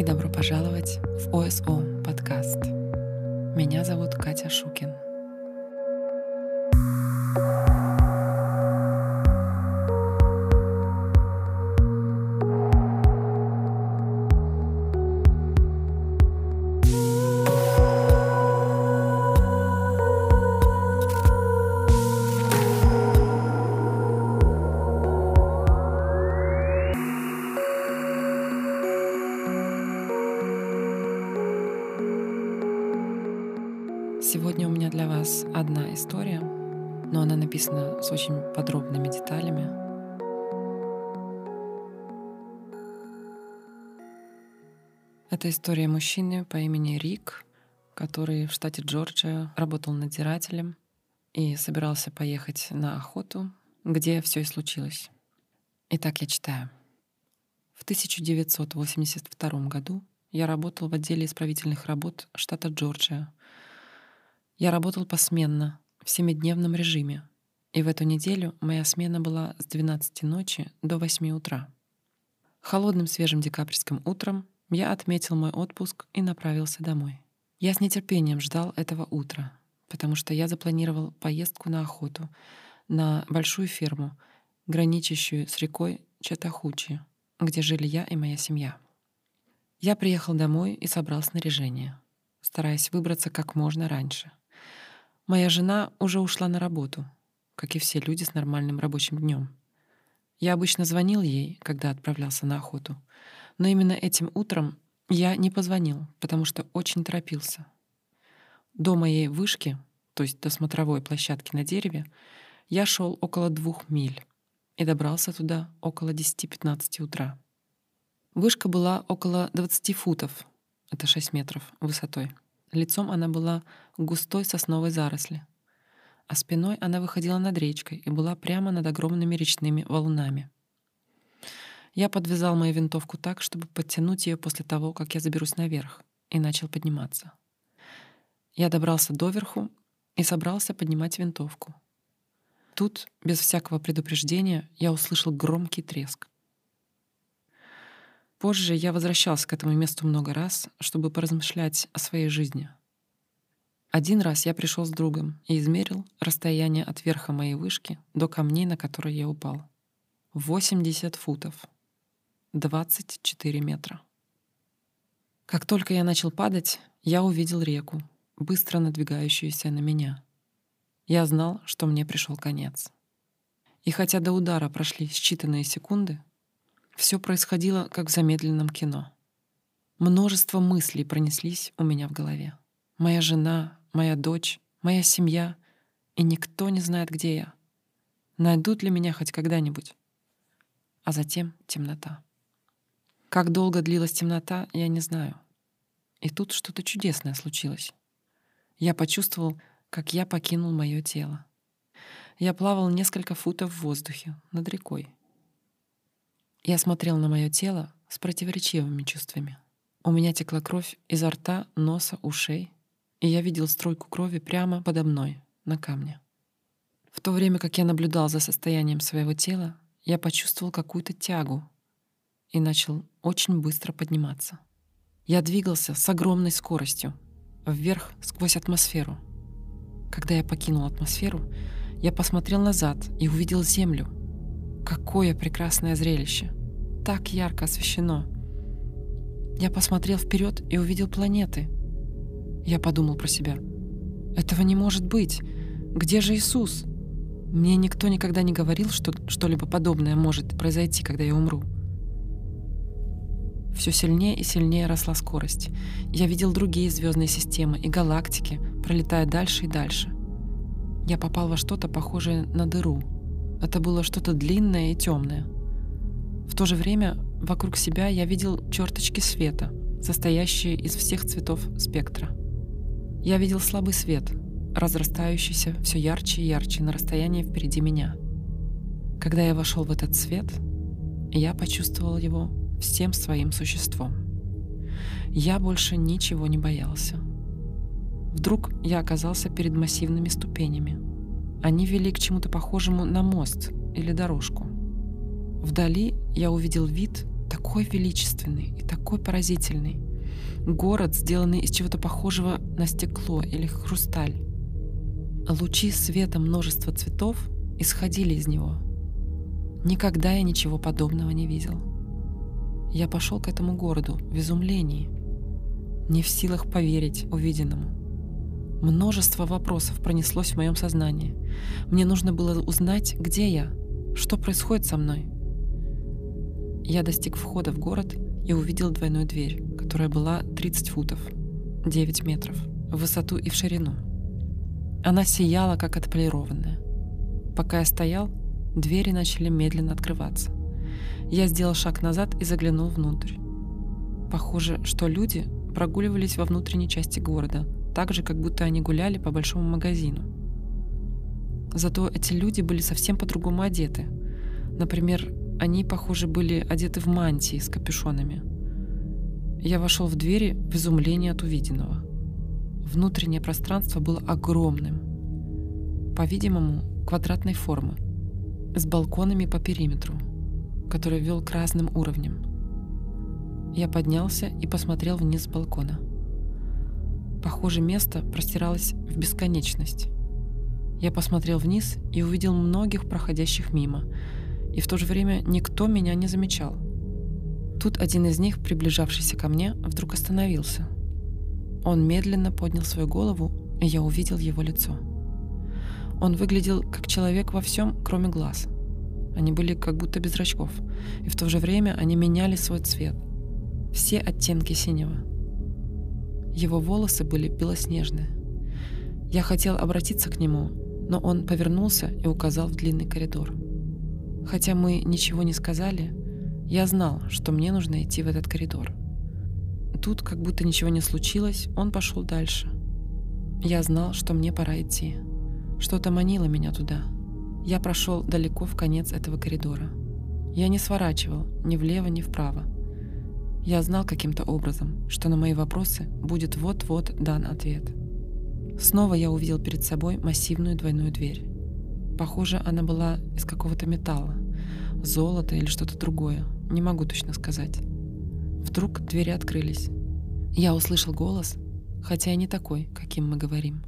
и добро пожаловать в ОСО подкаст. Меня зовут Катя Шукин. Сегодня у меня для вас одна история, но она написана с очень подробными деталями. Это история мужчины по имени Рик, который в штате Джорджия работал надзирателем и собирался поехать на охоту, где все и случилось. Итак, я читаю. В 1982 году я работал в отделе исправительных работ штата Джорджия — я работал посменно, в семидневном режиме, и в эту неделю моя смена была с 12 ночи до 8 утра. Холодным свежим декабрьским утром я отметил мой отпуск и направился домой. Я с нетерпением ждал этого утра, потому что я запланировал поездку на охоту на большую ферму, граничащую с рекой Чатахучи, где жили я и моя семья. Я приехал домой и собрал снаряжение, стараясь выбраться как можно раньше — Моя жена уже ушла на работу, как и все люди с нормальным рабочим днем. Я обычно звонил ей, когда отправлялся на охоту, но именно этим утром я не позвонил, потому что очень торопился. До моей вышки, то есть до смотровой площадки на дереве, я шел около двух миль и добрался туда около 10-15 утра. Вышка была около 20 футов, это 6 метров высотой. Лицом она была густой сосновой заросли, а спиной она выходила над речкой и была прямо над огромными речными валунами. Я подвязал мою винтовку так, чтобы подтянуть ее после того, как я заберусь наверх, и начал подниматься. Я добрался доверху и собрался поднимать винтовку. Тут, без всякого предупреждения, я услышал громкий треск. Позже я возвращался к этому месту много раз, чтобы поразмышлять о своей жизни. Один раз я пришел с другом и измерил расстояние от верха моей вышки до камней, на которые я упал. 80 футов. 24 метра. Как только я начал падать, я увидел реку, быстро надвигающуюся на меня. Я знал, что мне пришел конец. И хотя до удара прошли считанные секунды, все происходило, как в замедленном кино. Множество мыслей пронеслись у меня в голове. Моя жена, моя дочь, моя семья, и никто не знает, где я. Найдут ли меня хоть когда-нибудь? А затем темнота. Как долго длилась темнота, я не знаю. И тут что-то чудесное случилось. Я почувствовал, как я покинул мое тело. Я плавал несколько футов в воздухе над рекой. Я смотрел на мое тело с противоречивыми чувствами. У меня текла кровь изо рта, носа, ушей, и я видел стройку крови прямо подо мной, на камне. В то время как я наблюдал за состоянием своего тела, я почувствовал какую-то тягу и начал очень быстро подниматься. Я двигался с огромной скоростью, вверх сквозь атмосферу. Когда я покинул атмосферу, я посмотрел назад и увидел Землю — Какое прекрасное зрелище! Так ярко освещено. Я посмотрел вперед и увидел планеты. Я подумал про себя. Этого не может быть. Где же Иисус? Мне никто никогда не говорил, что что-либо подобное может произойти, когда я умру. Все сильнее и сильнее росла скорость. Я видел другие звездные системы и галактики, пролетая дальше и дальше. Я попал во что-то похожее на дыру — это было что-то длинное и темное. В то же время вокруг себя я видел черточки света, состоящие из всех цветов спектра. Я видел слабый свет, разрастающийся все ярче и ярче на расстоянии впереди меня. Когда я вошел в этот свет, я почувствовал его всем своим существом. Я больше ничего не боялся. Вдруг я оказался перед массивными ступенями — они вели к чему-то похожему на мост или дорожку. Вдали я увидел вид, такой величественный и такой поразительный. Город, сделанный из чего-то похожего на стекло или хрусталь. Лучи света множества цветов исходили из него. Никогда я ничего подобного не видел. Я пошел к этому городу в изумлении, не в силах поверить увиденному. Множество вопросов пронеслось в моем сознании. Мне нужно было узнать, где я, что происходит со мной. Я достиг входа в город и увидел двойную дверь, которая была 30 футов, 9 метров, в высоту и в ширину. Она сияла, как отполированная. Пока я стоял, двери начали медленно открываться. Я сделал шаг назад и заглянул внутрь. Похоже, что люди прогуливались во внутренней части города, так же, как будто они гуляли по большому магазину. Зато эти люди были совсем по-другому одеты. Например, они, похоже, были одеты в мантии с капюшонами. Я вошел в двери в изумлении от увиденного. Внутреннее пространство было огромным, по-видимому, квадратной формы, с балконами по периметру – который вел к разным уровням. Я поднялся и посмотрел вниз с балкона. Похоже, место простиралось в бесконечность. Я посмотрел вниз и увидел многих проходящих мимо, и в то же время никто меня не замечал. Тут один из них, приближавшийся ко мне, вдруг остановился. Он медленно поднял свою голову, и я увидел его лицо. Он выглядел как человек во всем, кроме глаз — они были как будто без зрачков, и в то же время они меняли свой цвет. Все оттенки синего. Его волосы были белоснежные. Я хотел обратиться к нему, но он повернулся и указал в длинный коридор. Хотя мы ничего не сказали, я знал, что мне нужно идти в этот коридор. Тут, как будто ничего не случилось, он пошел дальше. Я знал, что мне пора идти. Что-то манило меня туда — я прошел далеко в конец этого коридора. Я не сворачивал ни влево, ни вправо. Я знал каким-то образом, что на мои вопросы будет вот-вот дан ответ. Снова я увидел перед собой массивную двойную дверь. Похоже, она была из какого-то металла, золота или что-то другое, не могу точно сказать. Вдруг двери открылись. Я услышал голос, хотя и не такой, каким мы говорим.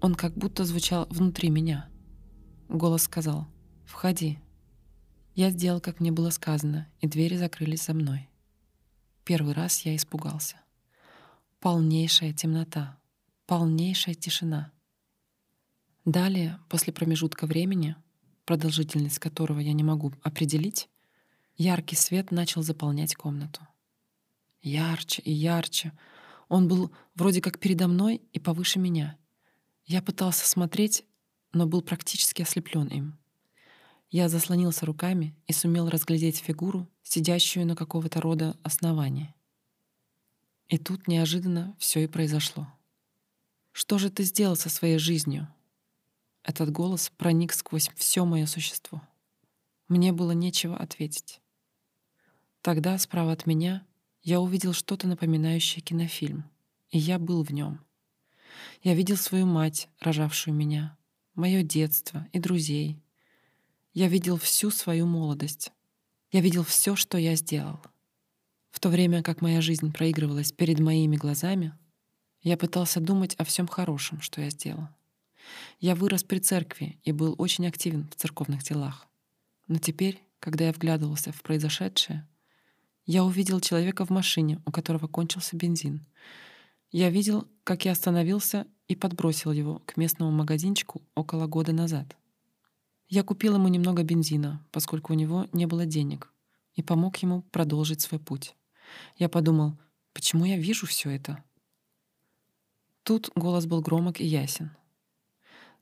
Он как будто звучал внутри меня — Голос сказал «Входи». Я сделал, как мне было сказано, и двери закрылись за мной. Первый раз я испугался. Полнейшая темнота, полнейшая тишина. Далее, после промежутка времени, продолжительность которого я не могу определить, яркий свет начал заполнять комнату. Ярче и ярче. Он был вроде как передо мной и повыше меня. Я пытался смотреть, но был практически ослеплен им. Я заслонился руками и сумел разглядеть фигуру, сидящую на какого-то рода основании. И тут неожиданно все и произошло. «Что же ты сделал со своей жизнью?» Этот голос проник сквозь все мое существо. Мне было нечего ответить. Тогда справа от меня я увидел что-то напоминающее кинофильм, и я был в нем. Я видел свою мать, рожавшую меня, мое детство и друзей. Я видел всю свою молодость. Я видел все, что я сделал. В то время как моя жизнь проигрывалась перед моими глазами, я пытался думать о всем хорошем, что я сделал. Я вырос при церкви и был очень активен в церковных делах. Но теперь, когда я вглядывался в произошедшее, я увидел человека в машине, у которого кончился бензин. Я видел, как я остановился и подбросил его к местному магазинчику около года назад. Я купил ему немного бензина, поскольку у него не было денег, и помог ему продолжить свой путь. Я подумал, почему я вижу все это? Тут голос был громок и ясен.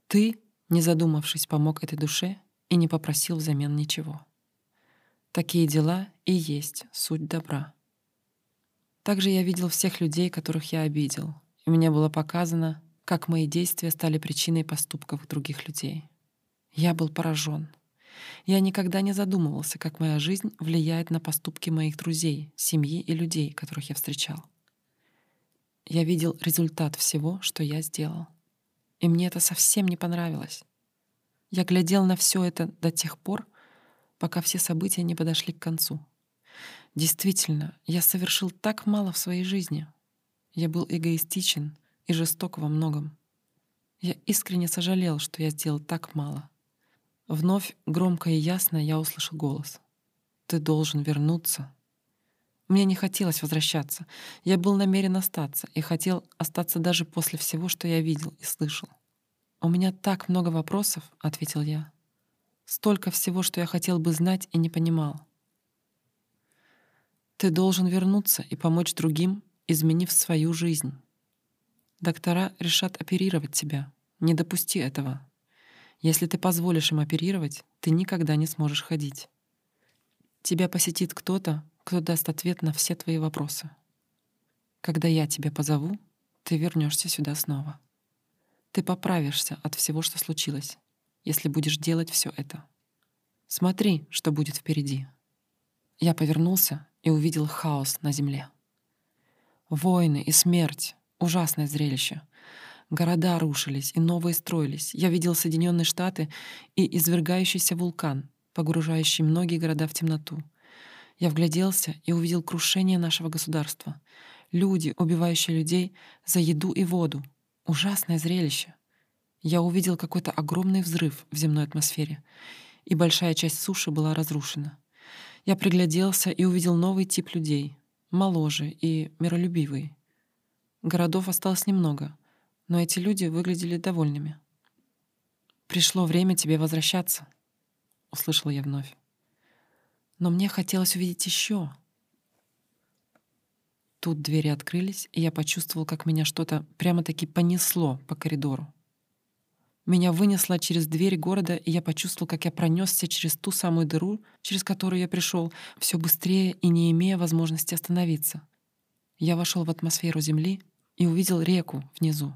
Ты, не задумавшись, помог этой душе и не попросил взамен ничего. Такие дела и есть суть добра. Также я видел всех людей, которых я обидел, и мне было показано, как мои действия стали причиной поступков других людей. Я был поражен. Я никогда не задумывался, как моя жизнь влияет на поступки моих друзей, семьи и людей, которых я встречал. Я видел результат всего, что я сделал. И мне это совсем не понравилось. Я глядел на все это до тех пор, пока все события не подошли к концу. Действительно, я совершил так мало в своей жизни. Я был эгоистичен и жесток во многом. Я искренне сожалел, что я сделал так мало. Вновь громко и ясно я услышал голос. «Ты должен вернуться». Мне не хотелось возвращаться. Я был намерен остаться и хотел остаться даже после всего, что я видел и слышал. «У меня так много вопросов», — ответил я. «Столько всего, что я хотел бы знать и не понимал». «Ты должен вернуться и помочь другим, изменив свою жизнь. Доктора решат оперировать тебя. Не допусти этого. Если ты позволишь им оперировать, ты никогда не сможешь ходить. Тебя посетит кто-то, кто даст ответ на все твои вопросы. Когда я тебя позову, ты вернешься сюда снова. Ты поправишься от всего, что случилось, если будешь делать все это. Смотри, что будет впереди. Я повернулся и увидел хаос на земле. Войны и смерть — ужасное зрелище. Города рушились и новые строились. Я видел Соединенные Штаты и извергающийся вулкан, погружающий многие города в темноту. Я вгляделся и увидел крушение нашего государства. Люди, убивающие людей за еду и воду. Ужасное зрелище. Я увидел какой-то огромный взрыв в земной атмосфере, и большая часть суши была разрушена. Я пригляделся и увидел новый тип людей, моложе и миролюбивый. Городов осталось немного, но эти люди выглядели довольными. «Пришло время тебе возвращаться», — услышала я вновь. «Но мне хотелось увидеть еще. Тут двери открылись, и я почувствовал, как меня что-то прямо-таки понесло по коридору. Меня вынесло через дверь города, и я почувствовал, как я пронесся через ту самую дыру, через которую я пришел, все быстрее и не имея возможности остановиться. Я вошел в атмосферу Земли и увидел реку внизу.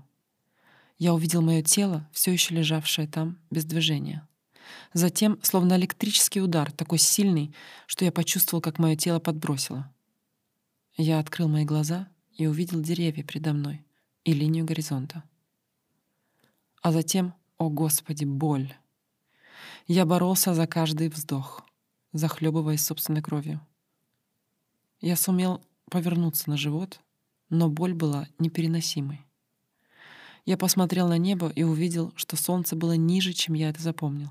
Я увидел мое тело, все еще лежавшее там, без движения. Затем, словно электрический удар, такой сильный, что я почувствовал, как мое тело подбросило. Я открыл мои глаза и увидел деревья передо мной и линию горизонта. А затем о, Господи, боль! Я боролся за каждый вздох, захлебываясь собственной кровью. Я сумел повернуться на живот, но боль была непереносимой. Я посмотрел на небо и увидел, что солнце было ниже, чем я это запомнил.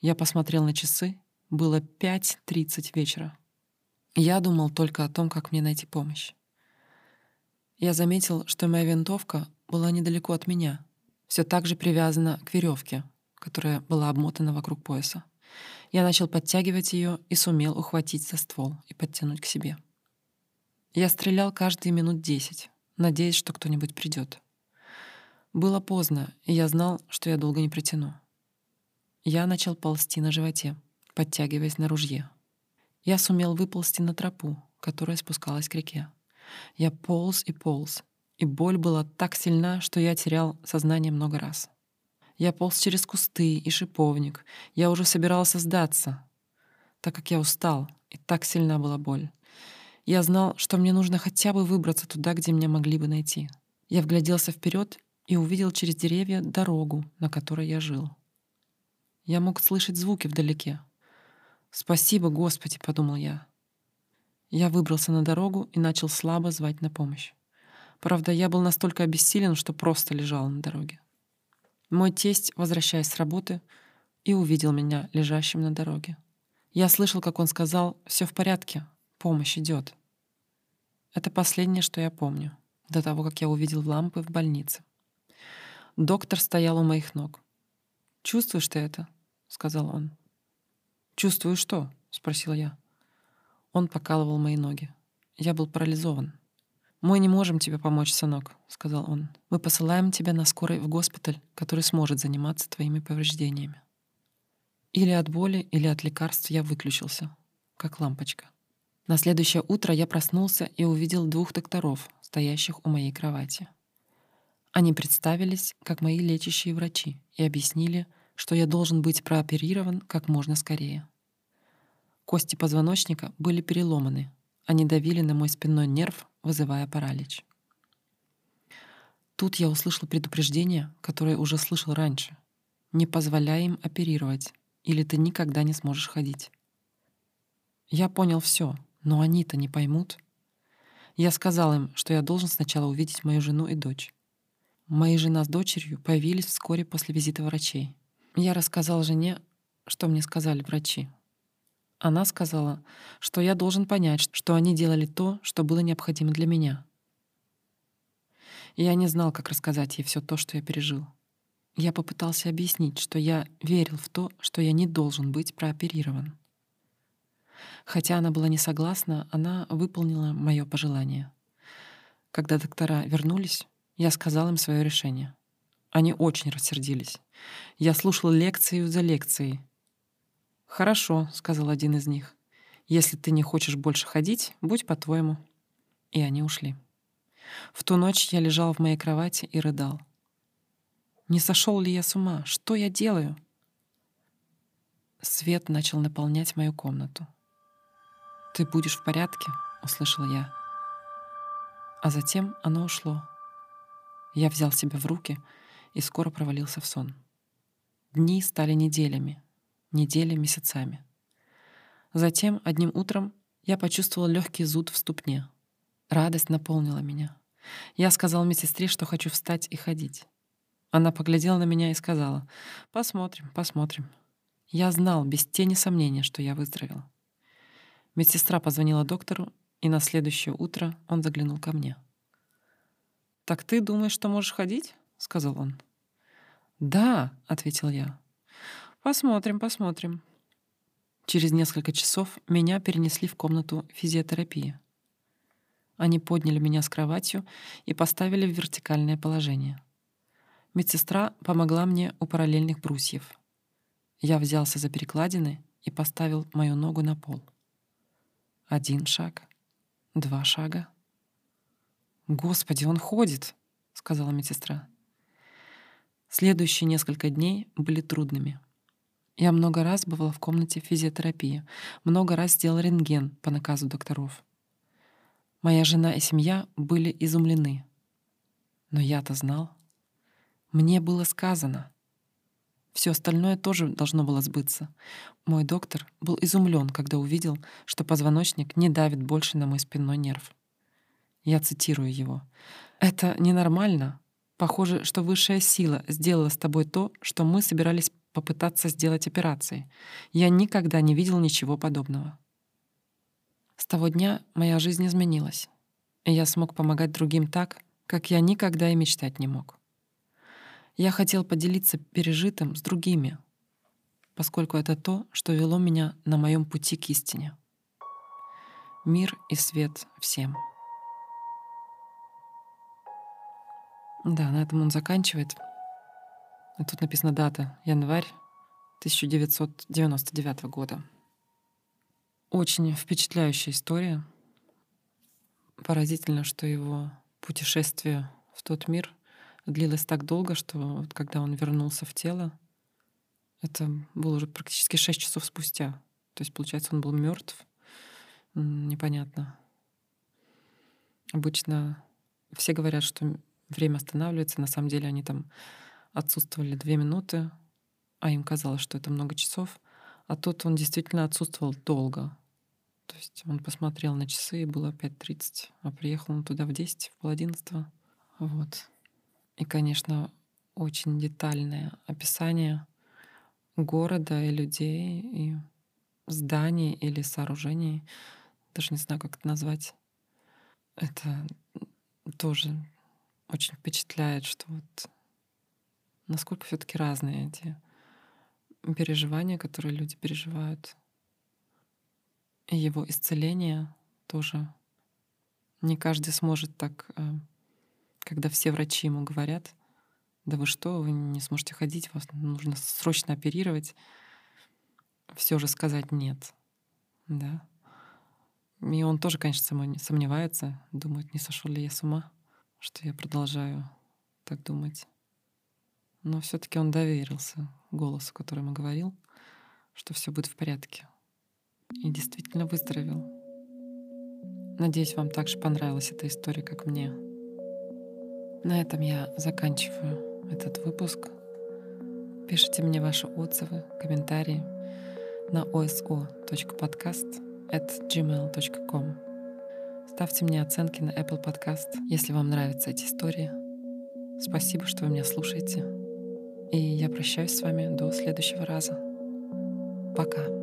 Я посмотрел на часы, было 5.30 вечера. Я думал только о том, как мне найти помощь. Я заметил, что моя винтовка была недалеко от меня — все так же привязана к веревке, которая была обмотана вокруг пояса. Я начал подтягивать ее и сумел ухватить за ствол и подтянуть к себе. Я стрелял каждые минут десять, надеясь, что кто-нибудь придет. Было поздно, и я знал, что я долго не притяну. Я начал ползти на животе, подтягиваясь на ружье. Я сумел выползти на тропу, которая спускалась к реке. Я полз и полз, и боль была так сильна, что я терял сознание много раз. Я полз через кусты и шиповник. Я уже собирался сдаться, так как я устал, и так сильна была боль. Я знал, что мне нужно хотя бы выбраться туда, где меня могли бы найти. Я вгляделся вперед и увидел через деревья дорогу, на которой я жил. Я мог слышать звуки вдалеке. «Спасибо, Господи!» — подумал я. Я выбрался на дорогу и начал слабо звать на помощь. Правда, я был настолько обессилен, что просто лежал на дороге. Мой тесть, возвращаясь с работы, и увидел меня лежащим на дороге. Я слышал, как он сказал «Все в порядке, помощь идет». Это последнее, что я помню, до того, как я увидел лампы в больнице. Доктор стоял у моих ног. «Чувствуешь ты это?» — сказал он. «Чувствую что?» — спросил я. Он покалывал мои ноги. Я был парализован. «Мы не можем тебе помочь, сынок», — сказал он. «Мы посылаем тебя на скорой в госпиталь, который сможет заниматься твоими повреждениями». Или от боли, или от лекарств я выключился, как лампочка. На следующее утро я проснулся и увидел двух докторов, стоящих у моей кровати. Они представились как мои лечащие врачи и объяснили, что я должен быть прооперирован как можно скорее. Кости позвоночника были переломаны, они давили на мой спинной нерв, вызывая паралич. Тут я услышал предупреждение, которое уже слышал раньше. Не позволяй им оперировать, или ты никогда не сможешь ходить. Я понял все, Но они-то не поймут. Я сказал им, что я должен сначала увидеть мою жену и дочь. Моя жена с дочерью появились вскоре после визита врачей. Я рассказал жене, что мне сказали врачи. Она сказала, что я должен понять, что они делали то, что было необходимо для меня. я не знал, как рассказать ей все то, что я пережил. Я попытался объяснить, что я верил в то, что я не должен быть прооперирован. Хотя она была не согласна, она выполнила мое пожелание. Когда доктора вернулись, я сказал им свое решение. Они очень рассердились. Я слушал лекцию за лекцией. «Хорошо», — сказал один из них. «Если ты не хочешь больше ходить, будь по-твоему». И они ушли. В ту ночь я лежал в моей кровати и рыдал. Не сошел ли я с ума? Что я делаю? Свет начал наполнять мою комнату. «Ты будешь в порядке?» — услышал я. А затем оно ушло. Я взял себя в руки и скоро провалился в сон. Дни стали неделями, недели — месяцами. Затем, одним утром, я почувствовал легкий зуд в ступне. Радость наполнила меня. Я сказал медсестре, что хочу встать и ходить. Она поглядела на меня и сказала, «Посмотрим, посмотрим». Я знал без тени сомнения, что я выздоровел. Медсестра позвонила доктору, и на следующее утро он заглянул ко мне. «Так ты думаешь, что можешь ходить?» — сказал он. «Да», — ответил я. «Посмотрим, посмотрим». Через несколько часов меня перенесли в комнату физиотерапии. Они подняли меня с кроватью и поставили в вертикальное положение. Медсестра помогла мне у параллельных брусьев. Я взялся за перекладины и поставил мою ногу на пол. Один шаг, два шага. «Господи, он ходит!» — сказала медсестра. Следующие несколько дней были трудными. Я много раз бывала в комнате физиотерапии, много раз сделал рентген по наказу докторов. Моя жена и семья были изумлены. Но я-то знал. Мне было сказано. Все остальное тоже должно было сбыться. Мой доктор был изумлен, когда увидел, что позвоночник не давит больше на мой спинной нерв. Я цитирую его. «Это ненормально. Похоже, что высшая сила сделала с тобой то, что мы собирались попытаться сделать операцией. Я никогда не видел ничего подобного». С того дня моя жизнь изменилась, и я смог помогать другим так, как я никогда и мечтать не мог. Я хотел поделиться пережитым с другими, поскольку это то, что вело меня на моем пути к истине. Мир и свет всем. Да, на этом он заканчивает. И тут написана дата — январь 1999 года. Очень впечатляющая история. Поразительно, что его путешествие в тот мир длилось так долго, что вот когда он вернулся в тело, это было уже практически шесть часов спустя. То есть, получается, он был мертв. Непонятно. Обычно все говорят, что время останавливается. На самом деле они там отсутствовали две минуты, а им казалось, что это много часов. А тут он действительно отсутствовал долго. То есть он посмотрел на часы, и было 5.30, а приехал он туда в 10, в пол. Вот. И, конечно, очень детальное описание города и людей, и зданий или сооружений. Даже не знаю, как это назвать. Это тоже очень впечатляет, что вот насколько все таки разные эти переживания, которые люди переживают. И его исцеление тоже не каждый сможет так э, когда все врачи ему говорят, да вы что, вы не сможете ходить, вас нужно срочно оперировать, все же сказать нет. Да. И он тоже, конечно, сомневается, думает, не сошел ли я с ума, что я продолжаю так думать. Но все-таки он доверился голосу, который ему говорил, что все будет в порядке. И действительно выздоровел. Надеюсь, вам также понравилась эта история, как мне. На этом я заканчиваю этот выпуск. Пишите мне ваши отзывы, комментарии на oso.podcast at gmail.com. Ставьте мне оценки на Apple Podcast, если вам нравятся эти истории. Спасибо, что вы меня слушаете. И я прощаюсь с вами до следующего раза. Пока.